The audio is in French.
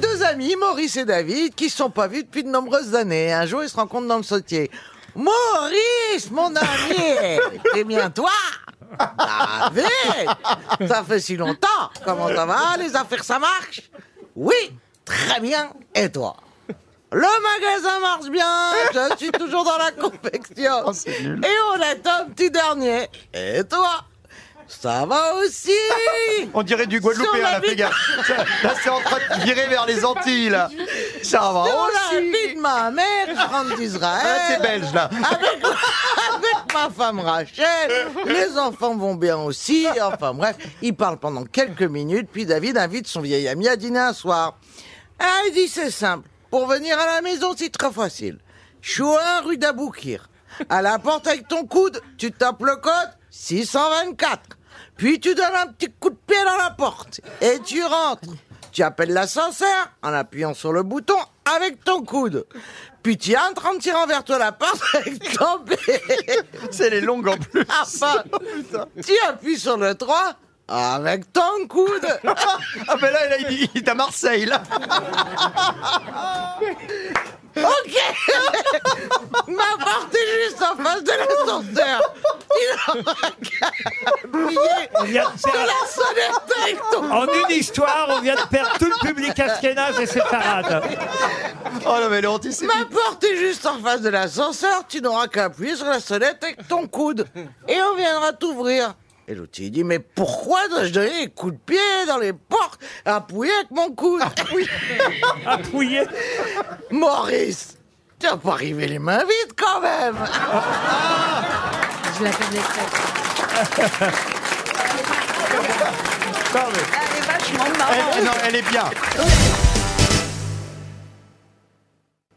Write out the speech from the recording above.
Deux amis, Maurice et David, qui se sont pas vus depuis de nombreuses années. Un jour, ils se rencontrent dans le sautier. Maurice, mon ami, c'est bien toi David, ça fait si longtemps. Comment ça va Les affaires, ça marche? Oui, très bien. Et toi? Le magasin marche bien, je suis toujours dans la confection. Et on est un petit dernier. Et toi? Ça va aussi On dirait du Guadeloupéen, la gaffe. Là, c'est en train de virer vers les Antilles, là. Ça va Sur la aussi. vie de ma mère, je rentre d'Israël. Ah, c'est belge, là. Avec, avec ma femme Rachel, les enfants vont bien aussi. Enfin bref, ils parlent pendant quelques minutes, puis David invite son vieil ami à dîner un soir. Ah, il dit c'est simple. Pour venir à la maison, c'est très facile. Chouin, rue d'Aboukir. À la porte avec ton coude, tu tapes le code 624. Puis tu donnes un petit coup de pied dans la porte et tu rentres. Tu appelles l'ascenseur en appuyant sur le bouton avec ton coude. Puis tu entres en tirant vers toi la porte avec ton pied. C'est les longues en plus. Enfin, tu appuies sur le 3 avec ton coude. Ah, ben là, là, il, il est à Marseille, là. On vient de sur perdre- la sonnette avec ton En une histoire, on vient de perdre tout le public Askénaz et ses parades. Oh non, mais antisémite. Ma porte est juste en face de l'ascenseur, tu n'auras qu'à appuyer sur la sonnette avec ton coude. Et on viendra t'ouvrir. Et l'autre, il dit, mais pourquoi dois-je donner des coups de pied dans les portes appuyés avec mon coude? Appuyé. Maurice, tu vas pas arriver les mains vides quand même Je la connais très Non, mais- Elle est vachement marrante. elle, non, elle est bien.